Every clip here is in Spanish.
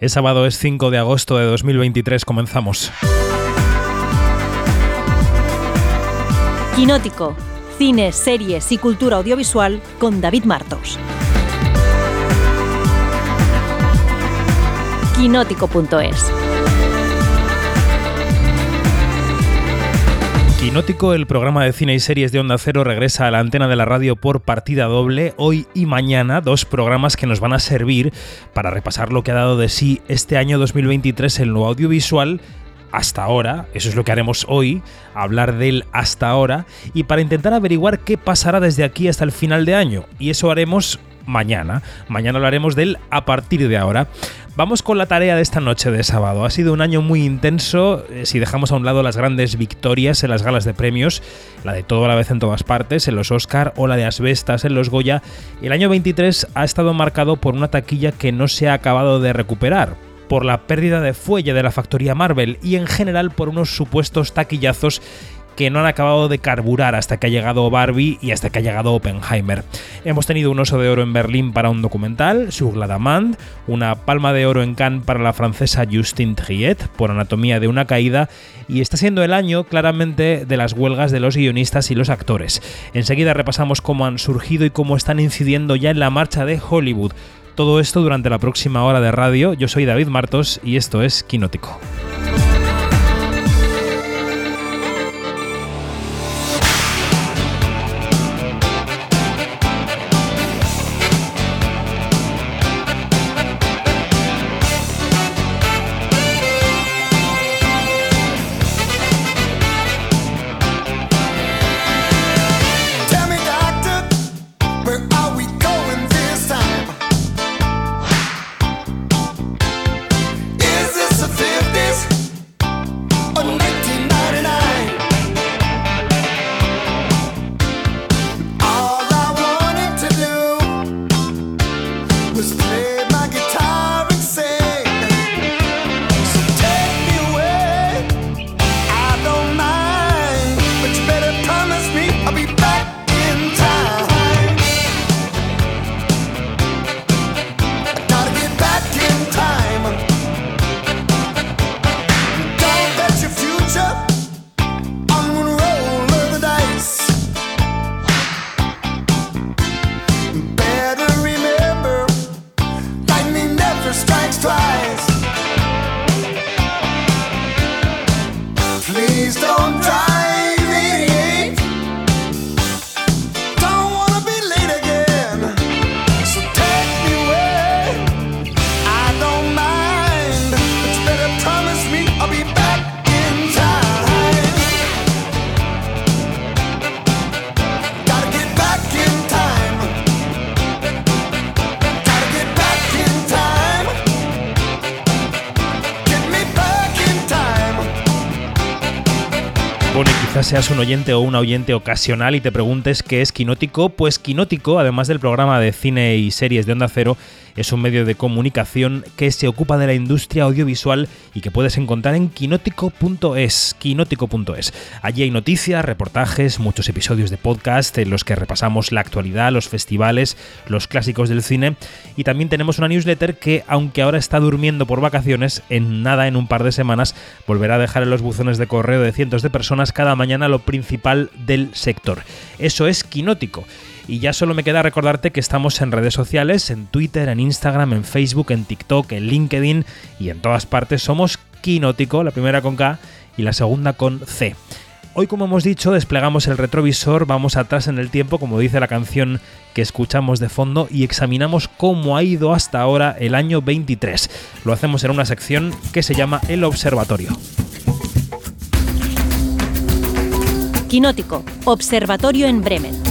Es sábado, es 5 de agosto de 2023, comenzamos. Quinótico, cine, series y cultura audiovisual con David Martos. Quinótico.es Quinótico, el programa de cine y series de Onda Cero, regresa a la antena de la radio por partida doble hoy y mañana, dos programas que nos van a servir para repasar lo que ha dado de sí este año 2023 en lo audiovisual hasta ahora, eso es lo que haremos hoy, hablar del hasta ahora y para intentar averiguar qué pasará desde aquí hasta el final de año. Y eso haremos mañana. Mañana hablaremos del a partir de ahora. Vamos con la tarea de esta noche de sábado. Ha sido un año muy intenso eh, si dejamos a un lado las grandes victorias en las galas de premios, la de todo a la vez en todas partes, en los Oscar o la de Asbestas en los Goya. El año 23 ha estado marcado por una taquilla que no se ha acabado de recuperar por la pérdida de fuelle de la factoría Marvel y en general por unos supuestos taquillazos que no han acabado de carburar hasta que ha llegado Barbie y hasta que ha llegado Oppenheimer. Hemos tenido un oso de oro en Berlín para un documental, Sur la una palma de oro en Cannes para la francesa Justine Triet por Anatomía de una caída y está siendo el año claramente de las huelgas de los guionistas y los actores. Enseguida repasamos cómo han surgido y cómo están incidiendo ya en la marcha de Hollywood. Todo esto durante la próxima hora de radio. Yo soy David Martos y esto es Quinótico. Seas un oyente o un oyente ocasional y te preguntes qué es Quinótico, pues Quinótico, además del programa de cine y series de Onda Cero, es un medio de comunicación que se ocupa de la industria audiovisual y que puedes encontrar en quinótico.es, quinótico.es. Allí hay noticias, reportajes, muchos episodios de podcast en los que repasamos la actualidad, los festivales, los clásicos del cine y también tenemos una newsletter que, aunque ahora está durmiendo por vacaciones, en nada, en un par de semanas, volverá a dejar en los buzones de correo de cientos de personas cada mañana lo principal del sector. Eso es Quinótico. Y ya solo me queda recordarte que estamos en redes sociales, en Twitter, en Instagram, en Facebook, en TikTok, en LinkedIn y en todas partes somos Quinótico, la primera con K y la segunda con C. Hoy, como hemos dicho, desplegamos el retrovisor, vamos atrás en el tiempo, como dice la canción que escuchamos de fondo, y examinamos cómo ha ido hasta ahora el año 23. Lo hacemos en una sección que se llama El Observatorio. Quinótico, Observatorio en Bremen.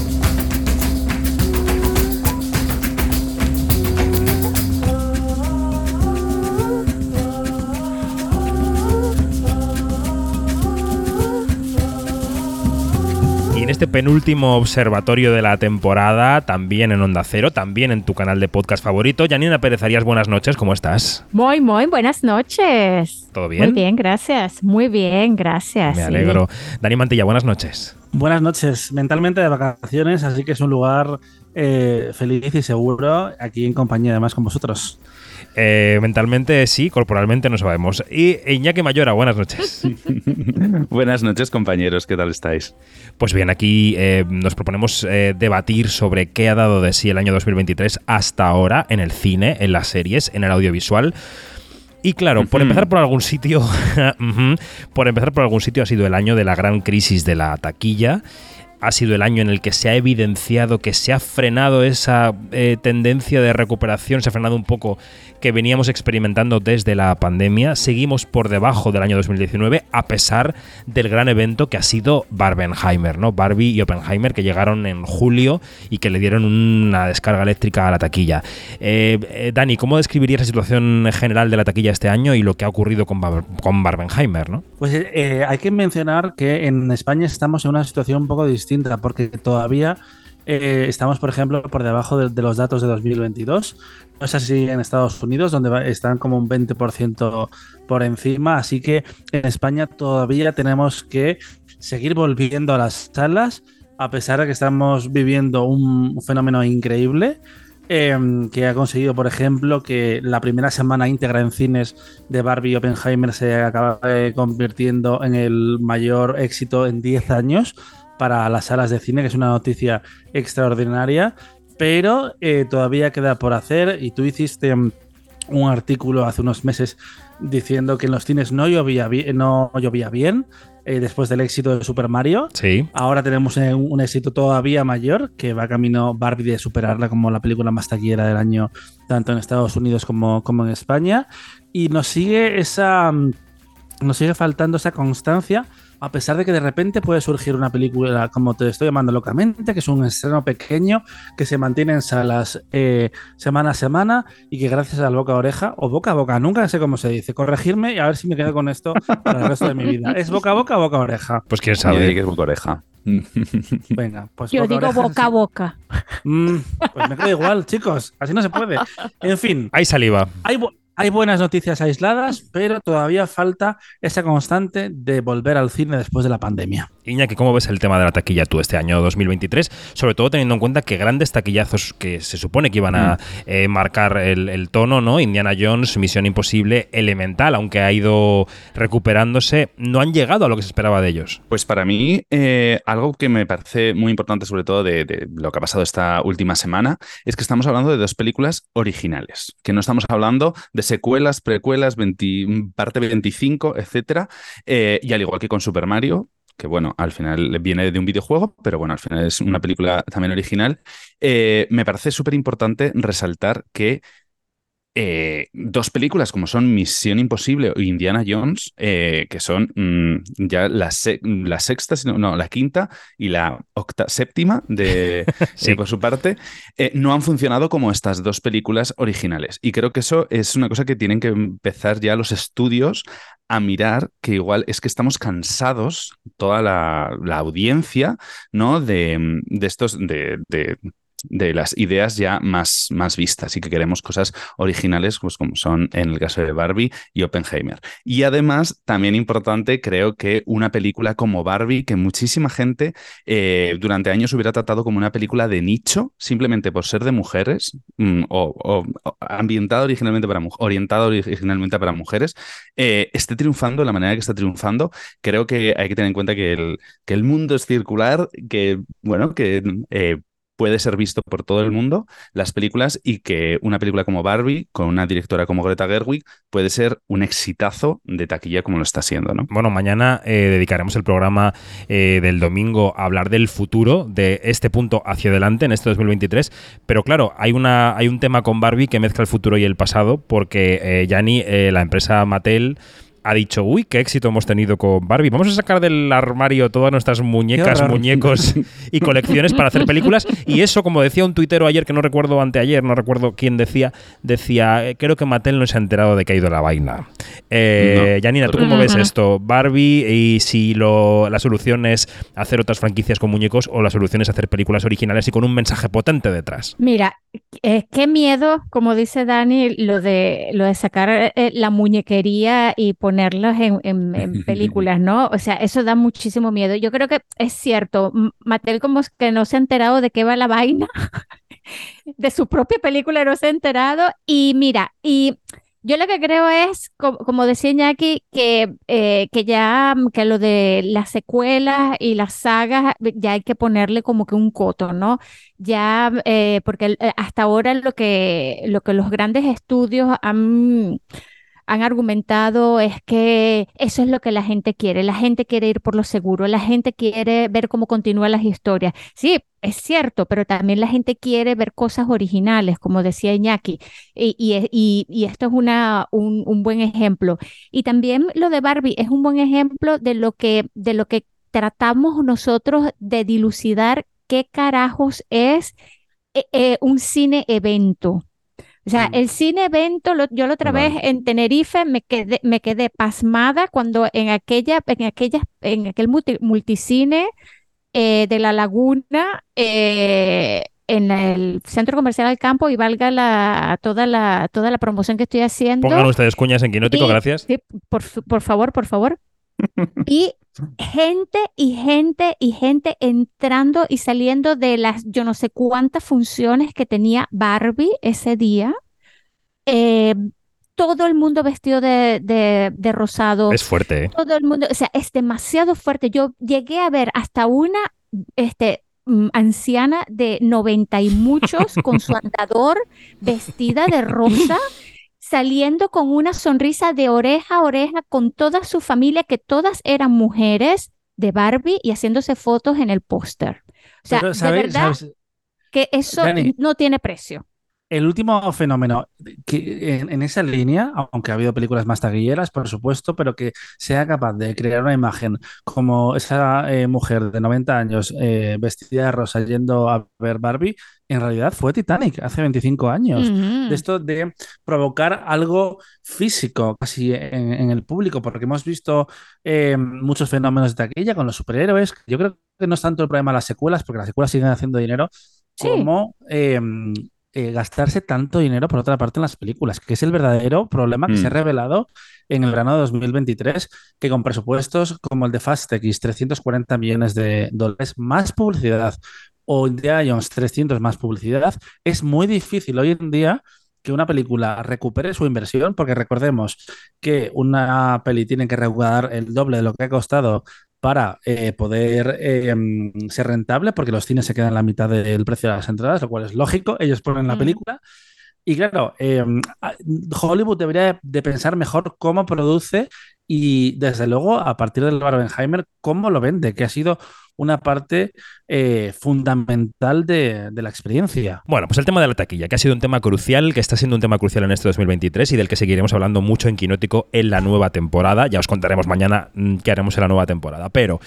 Este penúltimo observatorio de la temporada, también en Onda Cero, también en tu canal de podcast favorito. Janina Pérez Arias, buenas noches, ¿cómo estás? Muy, muy buenas noches. ¿Todo bien? Muy bien, gracias. Muy bien, gracias. Me alegro. Dani Mantilla, buenas noches. Buenas noches. Mentalmente de vacaciones, así que es un lugar eh, feliz y seguro aquí en compañía además con vosotros. Eh, mentalmente sí, corporalmente no sabemos. Y Iñaki Mayora, buenas noches. buenas noches, compañeros, ¿qué tal estáis? Pues bien, aquí eh, nos proponemos eh, debatir sobre qué ha dado de sí el año 2023 hasta ahora en el cine, en las series, en el audiovisual. Y claro, por empezar por algún sitio, por empezar por algún sitio ha sido el año de la gran crisis de la taquilla ha sido el año en el que se ha evidenciado que se ha frenado esa eh, tendencia de recuperación, se ha frenado un poco que veníamos experimentando desde la pandemia. Seguimos por debajo del año 2019 a pesar del gran evento que ha sido Barbenheimer, ¿no? Barbie y Oppenheimer que llegaron en julio y que le dieron una descarga eléctrica a la taquilla. Eh, eh, Dani, ¿cómo describirías la situación general de la taquilla este año y lo que ha ocurrido con, Barbenheimer, ¿no? Pues hay que mencionar que en España estamos en una situación un poco distinta porque todavía eh, estamos, por ejemplo, por debajo de, los datos de 2022. No es así en Estados Unidos, donde están como un 20% por encima. Así que en España todavía tenemos que seguir volviendo a las salas, a pesar de que estamos viviendo un fenómeno increíble. Em, que ha conseguido, por ejemplo, que la primera semana íntegra en cines de Barbie y Oppenheimer se acaba convirtiendo en el mayor éxito en 10 años para las salas de cine, que es una noticia extraordinaria, pero eh, todavía queda por hacer y tú hiciste un artículo hace unos meses diciendo que en los cines no llovía, bien, no llovía bien eh, después del éxito de Super Mario. Sí. Ahora tenemos eh, un, éxito todavía mayor que va camino Barbie de superarla como la película más taquillera del año, tanto en Estados Unidos como, como en España. Y nos sigue esa. Nos sigue faltando esa constancia a pesar de que de repente puede surgir una película, como te estoy llamando locamente, que es un estreno pequeño, que se mantiene en salas eh, semana a semana y que gracias al boca a oreja, o boca a boca, nunca sé cómo se dice, corregirme y a ver si me quedo con esto para el resto de mi vida. ¿Es boca a boca o boca a oreja? Pues quién sabe. que es boca a oreja. Venga, pues Yo digo boca a boca. Mm, pues me queda igual, chicos. Así no se puede. En fin. Hay saliva. Hay, hay buenas noticias aisladas, pero todavía falta esa constante de volver al cine después de la pandemia. Iñaki, ¿cómo ves el tema de la taquilla tú este año 2023? Sobre todo teniendo en cuenta que grandes taquillazos que se supone que iban a mm. eh, marcar el, tono, ¿no? Indiana Jones, Misión Imposible, Elemental, aunque ha ido recuperándose, no han llegado a lo que se esperaba de ellos. Pues para mí, eh, algo que me parece muy importante, sobre todo de, lo que ha pasado esta última semana, es que estamos hablando de dos películas originales, que no estamos hablando de secuelas, precuelas, parte 25, etcétera. Eh, y al igual que con Super Mario, que bueno, al final viene de un videojuego, pero bueno, al final es una película también original, eh, me parece súper importante resaltar que eh, dos películas como son Misión Imposible o Indiana Jones, que son mm, ya la, la, sexta, no, la quinta y la octa, séptima de, por su parte, no han funcionado como estas dos películas originales. Y creo que eso es una cosa que tienen que empezar ya los estudios a mirar que igual es que estamos cansados, toda la, audiencia, ¿no? De, de estos, de, de las ideas ya más, más vistas y que queremos cosas originales, pues como son en el caso de Barbie y Oppenheimer. Y además, también importante, creo que una película como Barbie, que muchísima gente eh, durante años hubiera tratado como una película de nicho, simplemente por ser de mujeres mm, o, ambientada originalmente para orientada originalmente para mujeres, eh, esté triunfando de la manera que está triunfando. Creo que hay que tener en cuenta que el, que el mundo es circular, que, bueno, que eh, puede ser visto por todo el mundo, las películas, y que una película como Barbie, con una directora como Greta Gerwig, puede ser un exitazo de taquilla como lo está siendo. ¿no? Bueno, mañana eh, dedicaremos el programa eh, del domingo a hablar del futuro, de este punto hacia adelante en este 2023, pero claro, hay, una, hay un tema con Barbie que mezcla el futuro y el pasado, porque eh, Yanni, la empresa Mattel, ha dicho, uy, qué éxito hemos tenido con Barbie. Vamos a sacar del armario todas nuestras muñecas, muñecos y colecciones para hacer películas. Y eso, como decía un tuitero ayer, que no recuerdo anteayer, no recuerdo quién decía, decía, eh, creo que Mattel no se ha enterado de que ha ido la vaina. Eh, Janina, ¿tú cómo ves esto? Barbie y si lo, la solución es hacer otras franquicias con muñecos o la solución es hacer películas originales y con un mensaje potente detrás. Mira, eh, qué miedo, como dice Dani, lo de, lo de sacar la muñequería y poner ponerlos en, películas, ¿no? O sea, eso da muchísimo miedo. Yo creo que es cierto, Mattel como que no se ha enterado de qué va la vaina de su propia película no se ha enterado. Y mira, y yo lo que creo es, como, decía Iñaki, que, eh, que ya que lo de las secuelas y las sagas ya hay que ponerle como que un coto, ¿no? Ya, eh, porque eh, hasta ahora lo que, lo que los grandes estudios han han argumentado es que eso es lo que la gente quiere. La gente quiere ir por lo seguro, la gente quiere ver cómo continúan las historias. Sí, es cierto, pero también la gente quiere ver cosas originales, como decía Iñaki, y, esto es una, un, un, buen ejemplo. Y también lo de Barbie es un buen ejemplo de lo que, de lo que tratamos nosotros de dilucidar qué carajos es eh, eh, un cine evento. O sea, mm. el cine evento, yo la otra vez en Tenerife me quedé, me quedé pasmada cuando en aquella, en aquella, en aquel multicine eh, de la laguna, eh, en el centro comercial del campo y valga la, toda, la, toda la promoción que estoy haciendo. Pongan ustedes cuñas en Quinótico, gracias. Sí, por, por favor, por favor. Y gente y gente y gente entrando y saliendo de las yo no sé cuántas funciones que tenía Barbie ese día. Eh, todo el mundo vestido de, de, rosado. Es fuerte. ¿eh? Todo el mundo, o sea, es demasiado fuerte. Yo llegué a ver hasta una este, mm, anciana de 90 y muchos con su andador vestida de rosa saliendo con una sonrisa de oreja a oreja con toda su familia, que todas eran mujeres de Barbie y haciéndose fotos en el póster. O sea, de verdad que eso no tiene precio. El último fenómeno que en, esa línea, aunque ha habido películas más taquilleras, por supuesto, pero que sea capaz de crear una imagen como esa eh, mujer de 90 años eh, vestida de rosa yendo a ver Barbie, en realidad fue Titanic hace 25 años. De esto de provocar algo físico casi en, el público, porque hemos visto eh, muchos fenómenos de taquilla con los superhéroes. Yo creo que no es tanto el problema de las secuelas, porque las secuelas siguen haciendo dinero, como eh, gastarse tanto dinero por otra parte en las películas, que es el verdadero problema que se ha mm. revelado en el verano de 2023, que con presupuestos como el de Fast X, 340 millones de dólares, más publicidad, o Indiana Jones, 300 más publicidad, es muy difícil hoy en día que una película recupere su inversión, porque recordemos que una peli tiene que recaudar el doble de lo que ha costado para eh, poder eh, mm, ser rentable, porque los cines se quedan la mitad del precio de las entradas, lo cual es lógico, ellos ponen la película. Y claro, eh, Hollywood debería de pensar mejor cómo produce y desde luego a partir del Barbenheimer cómo lo vende, que ha sido una parte eh, fundamental de, la experiencia. Bueno, pues el tema de la taquilla, que ha sido un tema crucial, que está siendo un tema crucial en este 2023 y del que seguiremos hablando mucho en Quinótico en la nueva temporada. Ya os contaremos mañana mm, qué haremos en la nueva temporada. Pero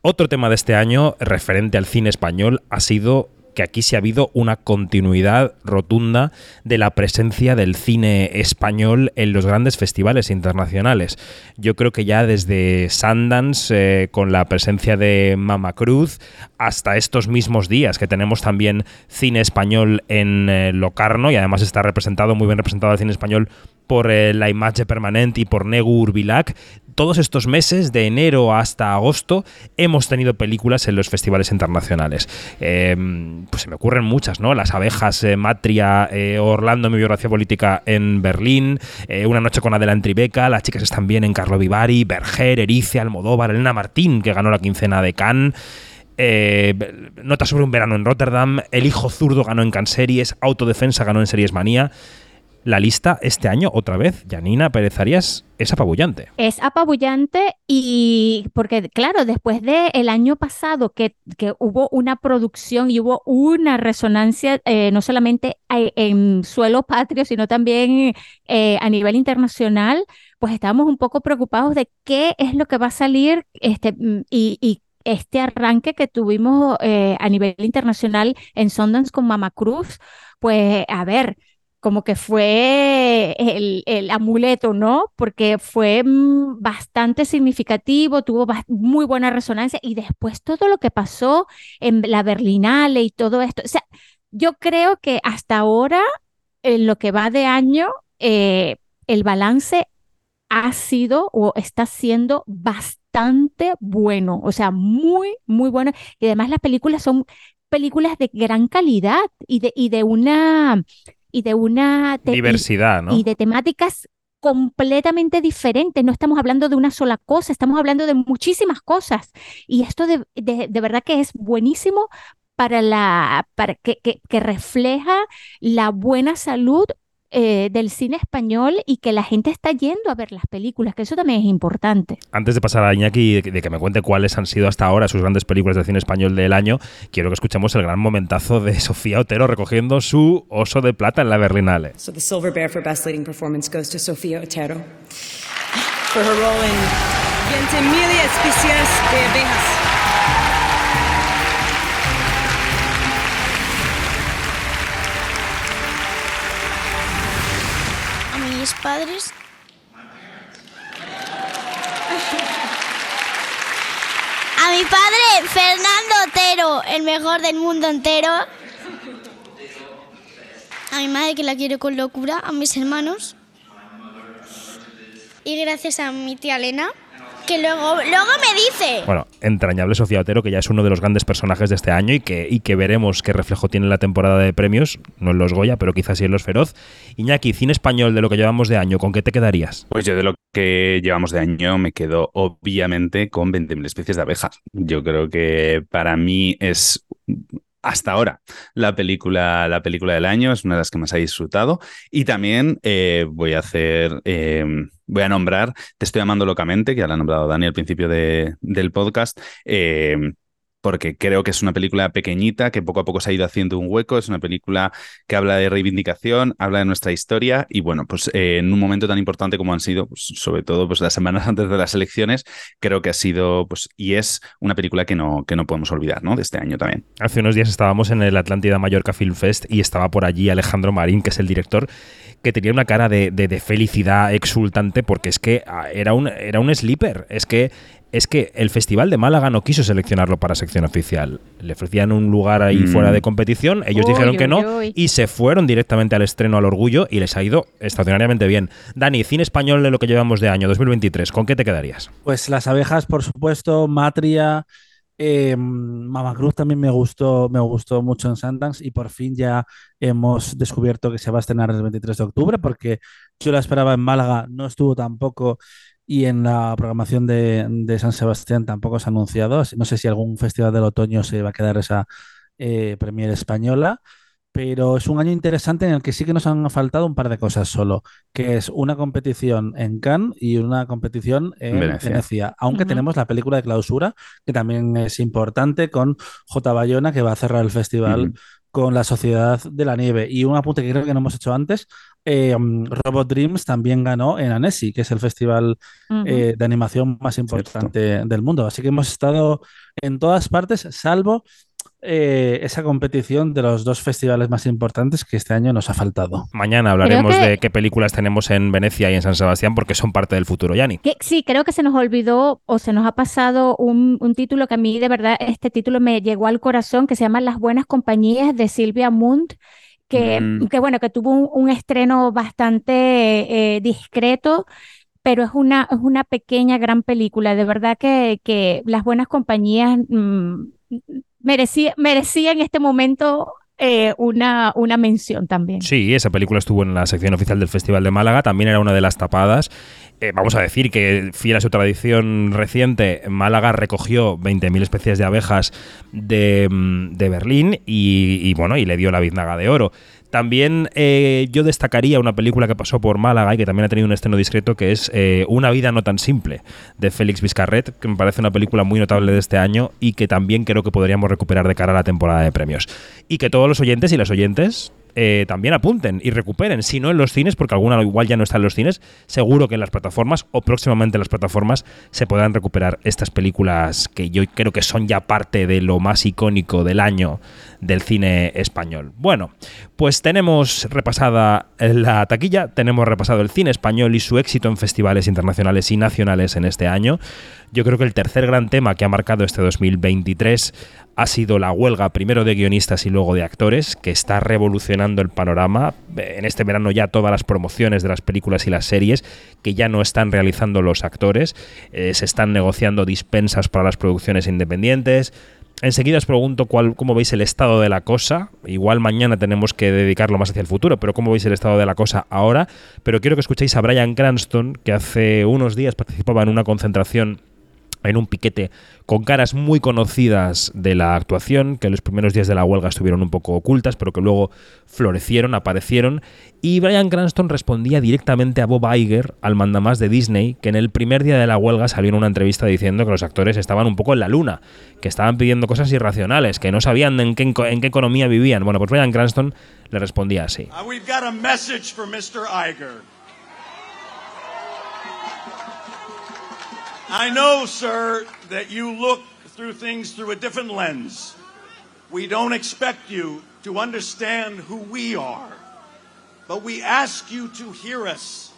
otro tema de este año referente al cine español ha sido que aquí sí ha habido una continuidad rotunda de la presencia del cine español en los grandes festivales internacionales. Yo creo que ya desde Sundance, eh, con la presencia de Mama Cruz, hasta estos mismos días que tenemos también cine español en eh, Locarno y además está representado, muy bien representado el cine español por eh, La Imagen Permanente y por Negu Urbilac, todos estos meses, de enero hasta agosto, hemos tenido películas en los festivales internacionales. Em, pues se me ocurren muchas, ¿no? Las abejas, eh, Matria, eh, Orlando, mi biografía política en Berlín, eh, Una noche con Adelante Tribeca, Las chicas están bien en Carlo Vivari, Berger, Erice, Almodóvar, Elena Martín, que ganó la quincena de Cannes. Nota sobre un verano en Rotterdam, El hijo zurdo ganó en Cannes Series, Autodefensa ganó en Series Manía la lista este año, otra vez, Janina Pérez Arias, es apabullante. Es apabullante y porque, claro, después del el año pasado que, que, hubo una producción y hubo una resonancia, eh, no solamente en suelo patrio, sino también eh, a nivel internacional, pues estábamos un poco preocupados de qué es lo que va a salir este, mm, y, este arranque que tuvimos eh, a nivel internacional en Sundance con Mama Cruz, pues a ver, como que fue el, amuleto, ¿no? Porque fue mm, bastante significativo, tuvo muy buena resonancia y después todo lo que pasó en la Berlinale y todo esto. O sea, yo creo que hasta ahora, en lo que va de año, eh, el balance ha sido o está siendo bastante bueno, o sea, muy, muy bueno. Y además las películas son películas de gran calidad y de, y de una y de una y- Diversidad, ¿no? y de temáticas completamente diferentes. No estamos hablando de una sola cosa, estamos hablando de muchísimas cosas. Y esto de, de- de verdad que es buenísimo para la, para que, que- que refleja la buena salud eh, del cine español y que la gente está yendo a ver las películas, que eso también es importante. Antes de pasar a Iñaki y de, que me cuente cuáles han sido hasta ahora sus grandes películas de cine español del año, quiero que escuchemos el gran momentazo de Sofía Otero recogiendo su oso de plata en la Berlinale. So the Silver Bear for Best Leading Performance goes to Sofía Otero for her role in Ventimiglia Especies de Abejas. Padres. A mi padre, Fernando Otero, el mejor del mundo entero. A mi madre, que la quiero con locura. A mis hermanos. Y gracias a mi tía Elena, que luego, luego me dice. Entrañable Sofía Otero, que ya es uno de los grandes personajes de este año y que, y que veremos qué reflejo tiene la temporada de premios, no en los Goya, pero quizás sí en los Feroz. Iñaki, cine español de lo que llevamos de año, ¿con qué te quedarías? Pues yo de lo que llevamos de año me quedo obviamente con 20.000 especies de abejas. Yo creo que para mí es hasta ahora la película, la película del año, es una de las que más he disfrutado. Y también eh, voy a hacer, eh, voy a nombrar Te estoy amando locamente, que ya la ha nombrado Dani al principio de- del podcast. eh, porque creo que es una película pequeñita que poco a poco se ha ido haciendo un hueco, es una película que habla de reivindicación, habla de nuestra historia y bueno, pues eh, en un momento tan importante como han sido, pues, sobre todo pues las semanas antes de las elecciones, creo que ha sido pues y es una película que no, que no podemos olvidar, ¿no? De este año también. Hace unos días estábamos en el Atlántida Mallorca Film Fest y estaba por allí Alejandro Marín, que es el director, que tenía una cara de, de- de felicidad exultante porque es que ah, era un, era un sleeper. Es que, es que el Festival de Málaga no quiso seleccionarlo para sección oficial. Le ofrecían un lugar ahí Mm. fuera de competición, ellos Uy, dijeron que no uy. y se fueron directamente al estreno al orgullo y les ha ido extraordinariamente bien. Dani, cine español de lo que llevamos de año 2023, ¿con qué te quedarías? Pues las abejas, por supuesto, Matria, eh, Mama Cruz también me gustó, me gustó mucho en Sundance y por fin ya hemos descubierto que se va a estrenar el 23 de octubre porque yo la esperaba en Málaga, no estuvo tampoco y en la programación de, de San Sebastián tampoco se ha anunciado. No sé si algún festival del otoño se va a quedar esa eh, premier española. Pero es un año interesante en el que sí que nos han faltado un par de cosas solo, que es una competición en Cannes y una competición en Venecia. Venecia. Aunque tenemos la película de clausura, que también es importante, con J. Bayona, que va a cerrar el festival. Con La Sociedad de la Nieve. Y un apunte que creo que no hemos hecho antes, eh, Robot Dreams también ganó en Annecy, que es el festival eh, de animación más importante del mundo. Así que hemos estado en todas partes, salvo eh, esa competición de los dos festivales más importantes que este año nos ha faltado. Mañana hablaremos que- de qué películas tenemos en Venecia y en San Sebastián porque son parte del futuro, Yanni. Sí, creo que se nos olvidó o se nos ha pasado un, un título que a mí de verdad este título me llegó al corazón, que se llama Las Buenas Compañías de Silvia Munt, que, Mm. que bueno, que tuvo un, un estreno bastante eh, discreto, pero es una, es una pequeña, gran película. De verdad que, que Las Buenas Compañías mm, merecía, merecía en este momento eh, una, una mención también. Sí, esa película estuvo en la sección oficial del Festival de Málaga, también era una de las tapadas. Eh, vamos a decir que, fiel a su tradición reciente, Málaga recogió 20.000 especies de abejas de, mm, de Berlín y, y, bueno, y le dio la biznaga de oro. También eh, yo destacaría una película que pasó por Málaga y que también ha tenido un estreno discreto, que es eh, Una vida no tan simple, de Félix Vizcarret, que me parece una película muy notable de este año y que también creo que podríamos recuperar de cara a la temporada de premios. Y que todos los oyentes y las oyentes eh, también apunten y recuperen, si no en los cines, porque alguna igual ya no está en los cines, seguro que en las plataformas o próximamente en las plataformas se podrán recuperar estas películas que yo creo que son ya parte de lo más icónico del año del cine español. Bueno, pues tenemos repasada la taquilla, tenemos repasado el cine español y su éxito en festivales internacionales y nacionales en este año. Yo creo que el tercer gran tema que ha marcado este 2023 ha sido la huelga primero de guionistas y luego de actores, que está revolucionando el panorama. En este verano ya todas las promociones de las películas y las series que ya no están realizando los actores, eh, se están negociando dispensas para las producciones independientes. enseguida os pregunto cuál, cómo veis el estado de la cosa. Igual mañana tenemos que dedicarlo más hacia el futuro, pero cómo veis el estado de la cosa ahora. Pero quiero que escuchéis a Brian Cranston, que hace unos días participaba en una concentración en un piquete con caras muy conocidas de la actuación, que en los primeros días de la huelga estuvieron un poco ocultas, pero que luego florecieron, aparecieron, y Brian Cranston respondía directamente a Bob Iger, al mandamás de Disney, que en el primer día de la huelga salió en una entrevista diciendo que los actores estaban un poco en la luna, que estaban pidiendo cosas irracionales, que no sabían en qué, economía vivían. Bueno, pues Brian Cranston le respondía así. We've got a message for Mr. Iger. I know, sir, that you look through things through a different lens. We don't expect you to understand who we are, but we ask you to hear us,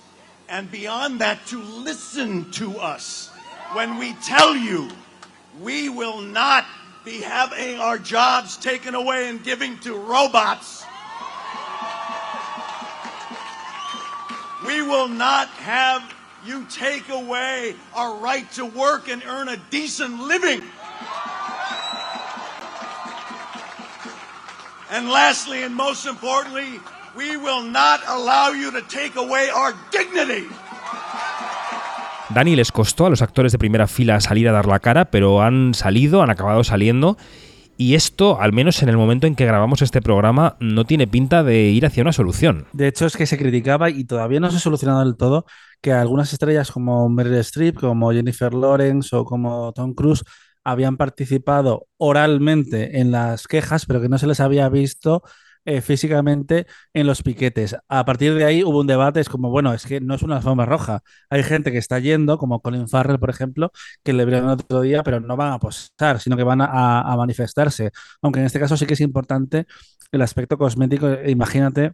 and beyond that, to listen to us when we tell you we will not be having our jobs taken away and giving to robots. We will not have you take away our right to work and earn a decent living. And lastly, and most importantly, we will not allow you to take away our dignity. Dani les costó a los actores de primera fila salir a dar la cara, pero han salido, han acabado saliendo. Y esto, al menos en el momento en que grabamos este programa, no tiene pinta de ir hacia una solución. De hecho, es que se criticaba y todavía no se ha solucionado del todo que algunas estrellas como Meryl Streep, como Jennifer Lawrence o como Tom Cruise habían participado oralmente en las quejas, pero que no se les había visto eh, físicamente en los piquetes. A partir de ahí hubo un debate, es como, bueno, es que no es una alfombra roja. Hay gente que está yendo, como Colin Farrell, por ejemplo, que le vieron otro día, pero no van a posar, sino que van a manifestarse. Aunque en este caso sí que es importante el aspecto cosmético. Imagínate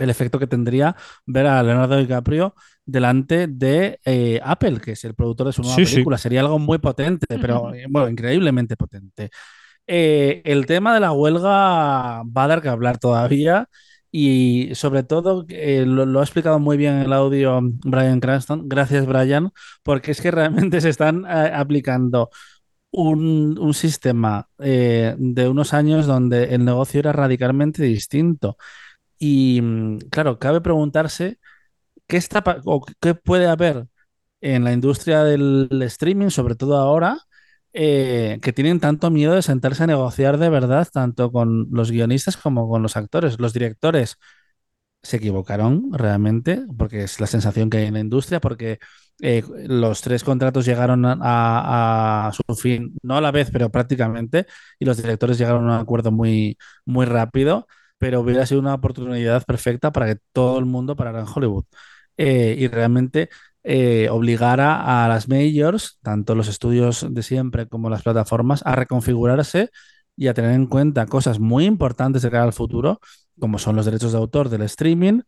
el efecto que tendría ver a Leonardo DiCaprio delante de eh, Apple, que es el productor de su nueva película. Sería algo muy potente, pero eh, bueno, increíblemente potente. Eh, el tema de la huelga va a dar que hablar todavía y sobre todo lo, ha explicado muy bien en el audio Brian Cranston. Gracias, Brian, porque es que realmente se están aplicando un, un sistema de unos años donde el negocio era radicalmente distinto. Y mm, claro, cabe preguntarse qué está o qué puede haber en la industria del streaming, sobre todo ahora, eh, que tienen tanto miedo de sentarse a negociar de verdad, tanto con los guionistas como con los actores. Los directores se equivocaron realmente, porque es la sensación que hay en la industria, porque eh, los tres contratos llegaron a, a, su fin, no a la vez, pero prácticamente, y los directores llegaron a un acuerdo muy, muy rápido pero hubiera sido una oportunidad perfecta para que todo el mundo parara en Hollywood. Eh, y realmente eh, obligara a las majors, tanto los estudios de siempre como las plataformas, a reconfigurarse y a tener en cuenta cosas muy importantes de cara al futuro, como son los derechos de autor del streaming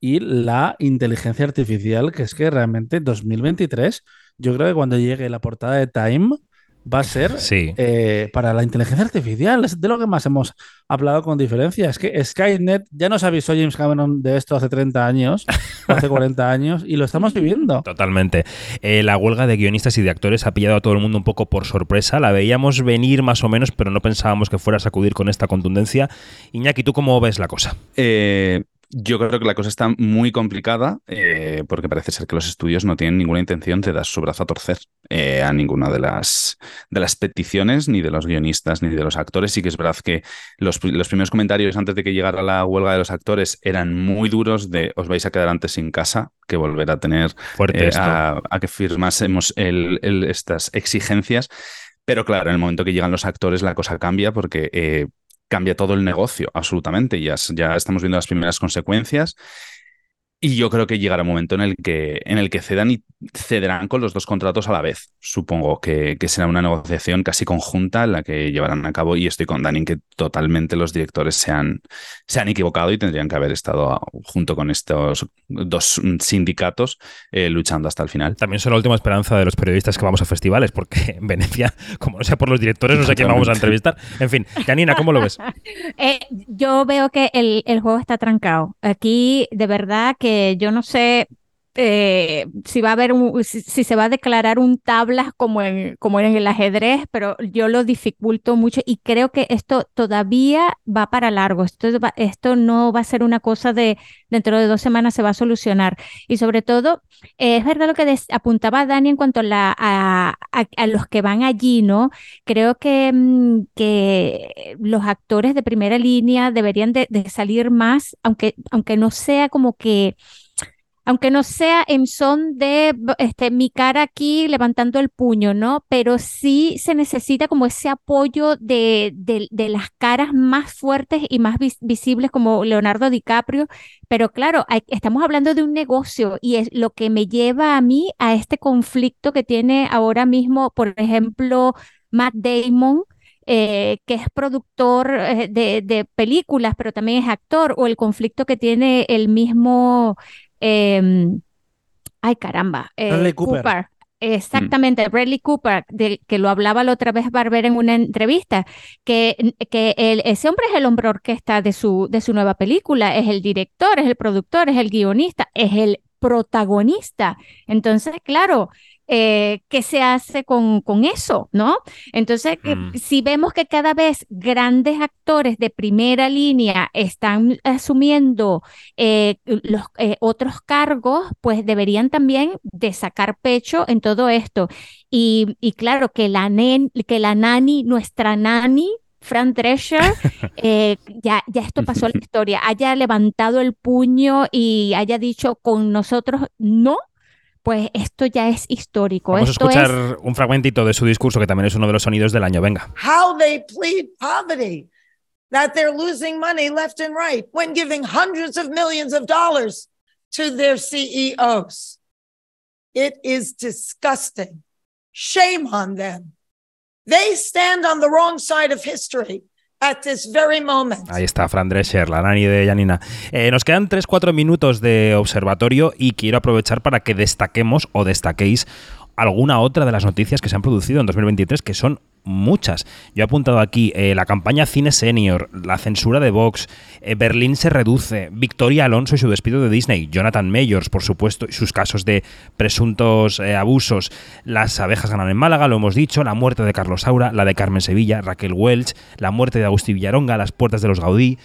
y la inteligencia artificial, que es que realmente 2023, yo creo que cuando llegue la portada de Time, va a ser eh, para la inteligencia artificial. Es de lo que más hemos hablado con diferencia. Es que Skynet ya nos avisó James Cameron de esto hace 30 años, hace 40 años, y lo estamos viviendo. Totalmente. Eh, la huelga de guionistas y de actores ha pillado a todo el mundo un poco por sorpresa. La veíamos venir más o menos, pero no pensábamos que fuera a sacudir con esta contundencia. Iñaki, ¿tú cómo ves la cosa? Eh, yo creo que la cosa está muy complicada eh, porque parece ser que los estudios no tienen ninguna intención de dar su brazo a torcer eh, a ninguna de las, de las peticiones, ni de los guionistas, ni de los actores. Sí que es verdad que los, primeros comentarios antes de que llegara la huelga de los actores eran muy duros de os vais a quedar antes sin casa que volver a tener eh, a, que firmásemos estas exigencias. Pero claro, en el momento que llegan los actores la cosa cambia porque cambia todo el negocio, absolutamente. Ya, ya estamos viendo las primeras consecuencias. Y yo creo que llegará un momento en el que, en el que cedan y cederán con los dos contratos a la vez. Supongo que, será una negociación casi conjunta en la que llevarán a cabo. Y estoy con Dani que totalmente los directores se han, se han equivocado y tendrían que haber estado junto con estos dos sindicatos eh, luchando hasta el final. También son la última esperanza de los periodistas que vamos a festivales, porque en Venecia, como no sea por los directores, no sé quién vamos a entrevistar. En fin, Janina, ¿cómo lo ves? Eh, yo veo que el, el juego está trancado. Aquí, de verdad que yo no sé eh, si va a haber un, si, se va a declarar un tablas como en, como en el ajedrez, pero yo lo dificulto mucho y creo que esto todavía va para largo. Esto, esto no va a ser una cosa de dentro de dos semanas se va a solucionar. Y sobre todo, eh, es verdad lo que apuntaba Dani en cuanto a, la, a, a, los que van allí, ¿no? Creo que, mm, que los actores de primera línea deberían de, de salir más, aunque, aunque no sea como que aunque no sea en son de este, mi cara aquí levantando el puño, ¿no? Pero sí se necesita como ese apoyo de, de, las caras más fuertes y más visibles como Leonardo DiCaprio. Pero claro, estamos hablando de un negocio y es lo que me lleva a mí a este conflicto que tiene ahora mismo, por ejemplo, Matt Damon. Eh, que es productor eh, de, de, películas, pero también es actor, o el conflicto que tiene el mismo Em, ay, caramba. Eh, Cooper. Exactamente, Bradley Cooper, de, que lo hablaba la otra vez Barber en una entrevista, que, que ese hombre es el hombre orquesta de su, de su nueva película, es el director, es el productor, es el guionista, es el protagonista. Entonces, claro, eh, qué se hace con, con eso, ¿no? Entonces, mm. si vemos que cada vez grandes actores de primera línea están asumiendo eh, los eh, otros cargos, pues deberían también de sacar pecho en todo esto. Y, y claro, que la, que la nani, nuestra nani, Fran Drescher, ya, ya esto pasó en la historia, haya levantado el puño y haya dicho con nosotros no, pues esto ya es histórico. Vamos esto a escuchar un fragmentito de su discurso que también es uno de los sonidos del año. Venga. How they plead poverty, that they're losing money left and right when giving hundreds of millions of dollars to their CEOs. It is disgusting. Shame on them. They stand on the wrong side of history. Ahí está, Fran Drescher, la nani de Janina. Eh, nos quedan 3-4 minutos de observatorio y quiero aprovechar para que destaquemos o destaquéis alguna otra de las noticias que se han producido en 2023, que son muchas. Yo he apuntado aquí eh, la campaña Cine Senior, la censura de Vox, eh, Berlín se reduce, Victoria Alonso y su despido de Disney, Jonathan Mayors, por supuesto, y sus casos de presuntos eh, abusos, las abejas ganan en Málaga, lo hemos dicho, la muerte de Carlos Saura, la de Carmen Sevilla, Raquel Welch, la muerte de Agustín Villaronga, las puertas de los Gaudí.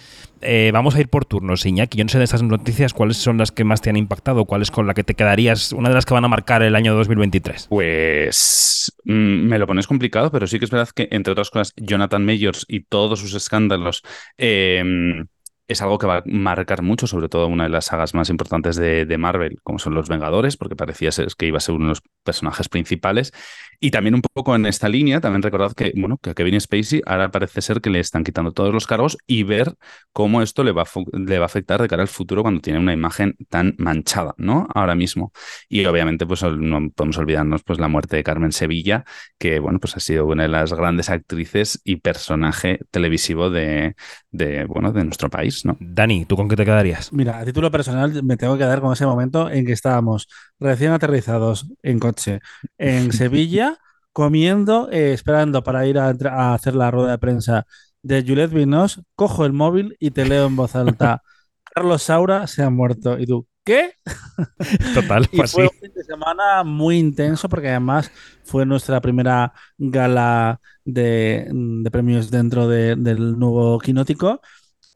vamos a ir por turnos, Iñaki. Yo no sé de estas noticias cuáles son las que más te han impactado, cuáles con la que te quedarías, una de las que van a marcar el año 2023. Pues mm, me lo pones complicado, pero sí que es verdad que, entre otras cosas, Jonathan Mayors y todos sus escándalos em, es algo que va a marcar mucho, sobre todo una de las sagas más importantes de, de, Marvel, como son los Vengadores, porque parecía ser que iba a ser uno de los personajes principales. Y también un poco en esta línea, también recordad que, bueno, que a Kevin Spacey ahora parece ser que le están quitando todos los cargos y ver cómo esto le va, a, le va a afectar de cara al futuro cuando tiene una imagen tan manchada, ¿no? Ahora mismo. Y obviamente, pues no podemos olvidarnos, pues la muerte de Carmen Sevilla, que, bueno, pues ha sido una de las grandes actrices y personaje televisivo de, de bueno, de nuestro país, ¿no? Dani, ¿tú con qué te quedarías? Mira, a título personal me tengo que quedar con ese momento en que estábamos recién aterrizados en coche en Sevilla, comiendo, eh, esperando para ir a, hacer la rueda de prensa de Juliette Vinos, cojo el móvil y te leo en voz alta. Carlos Saura se ha muerto. Y tú, ¿qué? Total, y fue un fin de semana muy intenso porque además fue nuestra primera gala de, premios dentro del nuevo quinótico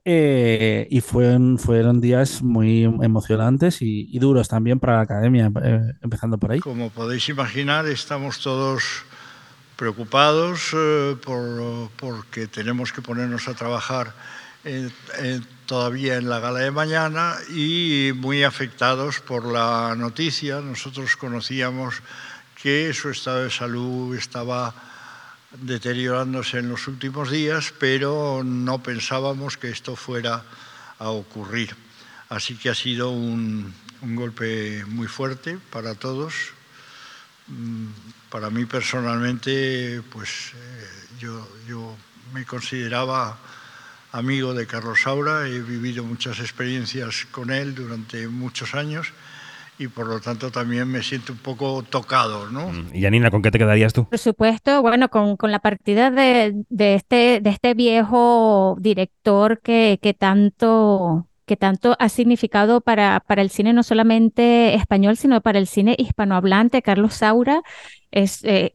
eh, y fueron, fueron días muy emocionantes y, duros también para la academia, eh, empezando por ahí. Como podéis imaginar, estamos todos preocupados eh, por, porque tenemos que ponernos a trabajar todavía en la gala de mañana y muy afectados por la noticia. Nosotros conocíamos que su estado de salud estaba deteriorándose en los últimos días, pero no pensábamos que esto fuera a ocurrir. Así que ha sido un, golpe muy fuerte para todos. Mm, para mí personalmente, pues eh, yo, yo me consideraba amigo de Carlos Saura, he vivido muchas experiencias con él durante muchos años y por lo tanto también me siento un poco tocado, ¿no? Mm, y Janina, ¿con qué te quedarías tú? Por supuesto, bueno, con, con la partida de, de, este, de este viejo director que, que tanto que tanto ha significado para, para el cine no solamente español, sino para el cine hispanohablante. Carlos Saura es, eh,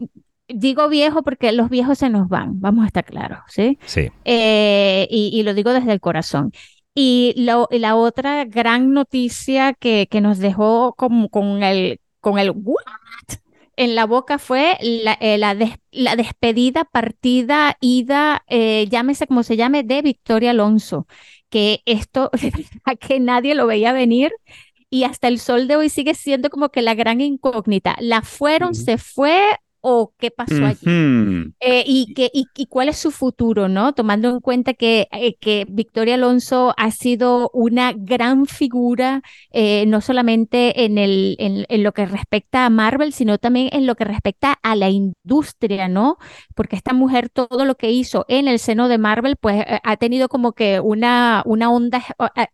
digo viejo porque los viejos se nos van, vamos a estar claros, ¿sí? Sí. Eh, y, y lo digo desde el corazón. Y la, otra gran noticia que, que nos dejó con, con el, con el what en la boca fue la, eh, la, des- la despedida, partida, ida, eh, llámese como se llame, de Victoria Alonso, que esto, que nadie lo veía venir y hasta el sol de hoy sigue siendo como que la gran incógnita. ¿La fueron, se fue o qué pasó allí? Eh, y, que, y, y cuál es su futuro, ¿no? Tomando en cuenta que, eh, que Victoria Alonso ha sido una gran figura, eh, no solamente en, el, en, en lo que respecta a Marvel, sino también en lo que respecta a la industria, ¿no? Porque esta mujer, todo lo que hizo en el seno de Marvel, pues ha tenido como que una, una onda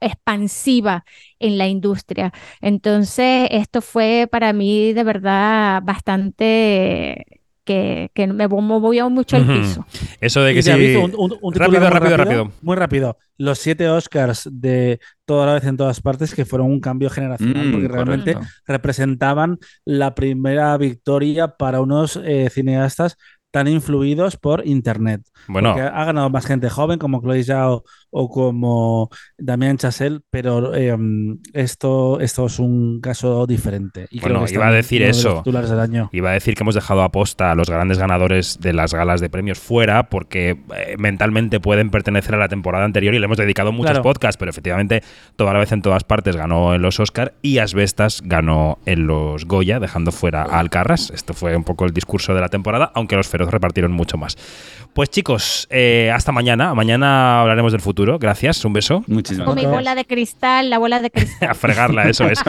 expansiva en la industria. Entonces, esto fue para mí de verdad bastante que, que me mo- movió mucho el piso. Eso de que sí. David, un, un- rápido, muy rápido, rápido. Muy rápido. Los siete Oscars de toda la vez en todas partes que fueron un cambio generacional Mm, porque realmente correcto. representaban la primera victoria para unos eh, cineastas tan influidos por Internet. Bueno, Porque ha ganado más gente joven como Chloe Zhao o como Damien Chazelle, pero eh, esto, esto es un caso diferente. Y creo Bueno, que iba a decir de eso. del año. Iba a decir que hemos dejado a posta a los grandes ganadores de las galas de premios fuera porque eh, mentalmente pueden pertenecer a la temporada anterior y le hemos dedicado muchos Claro. podcasts, pero efectivamente toda la vez en todas partes ganó en los Oscar y Asbestas ganó en los Goya, dejando fuera a Alcarras. Esto fue un poco el discurso de la temporada, aunque los Repartieron mucho más. Pues chicos, eh, hasta mañana. Mañana hablaremos del futuro. Gracias, un beso. Muchísimas Con mi gracias. bola de cristal, la bola de cristal. a fregarla, eso es.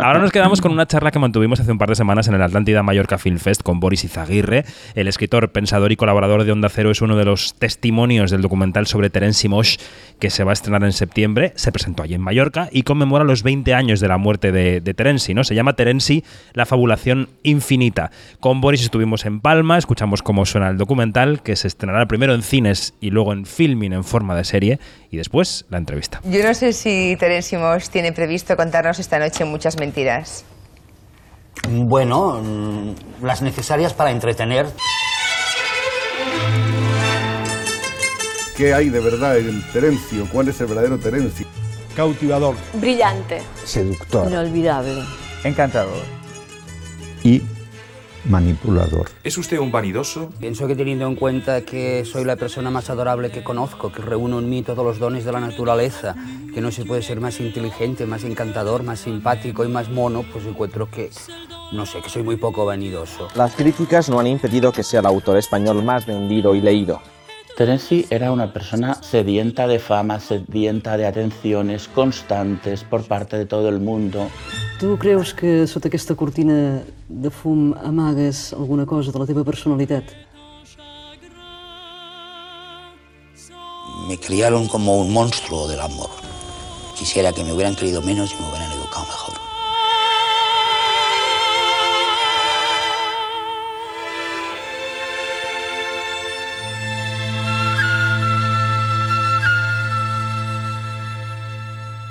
Ahora nos quedamos con una charla que mantuvimos hace un par de semanas en el Atlántida Mallorca Film Fest con Boris Izaguirre. El escritor, pensador y colaborador de Onda Cero es uno de los testimonios del documental sobre Terence Mosh que se va a estrenar en septiembre. Se presentó allí en Mallorca y conmemora los 20 años de la muerte de, de Terenci, ¿no? Se llama Terenci, la fabulación infinita. Con Boris estuvimos en Palma, escuchamos cómo suena el documental, que se estrenará primero en cines y luego en filming en forma de serie, y después la entrevista. Yo no sé si Terence Moss tiene previsto contarnos esta noche muchas mentiras. Bueno, mm, las necesarias para entretener. ¿Qué hay de verdad en Terencio? ¿Cuál es el verdadero Terencio? Cautivador. Brillante. Seductor. Inolvidable. Encantador. Y manipulador. ¿Es usted un vanidoso? Pienso que teniendo en cuenta que soy la persona más adorable que conozco, que reúno en mí todos los dones de la naturaleza, que no se puede ser más inteligente, más encantador, más simpático y más mono, pues encuentro que, no sé, que soy muy poco vanidoso. Las críticas no han impedido que sea el autor español más vendido y leído. Terenci era una persona sedienta de fama, sedienta de atenciones constantes por parte de todo el mundo. Tu creus que sota aquesta cortina de fum amagues alguna cosa de la teva personalitat? Me criaron como un monstruo del amor. Quisiera que me hubieran querido menos y me hubieran educado mejor.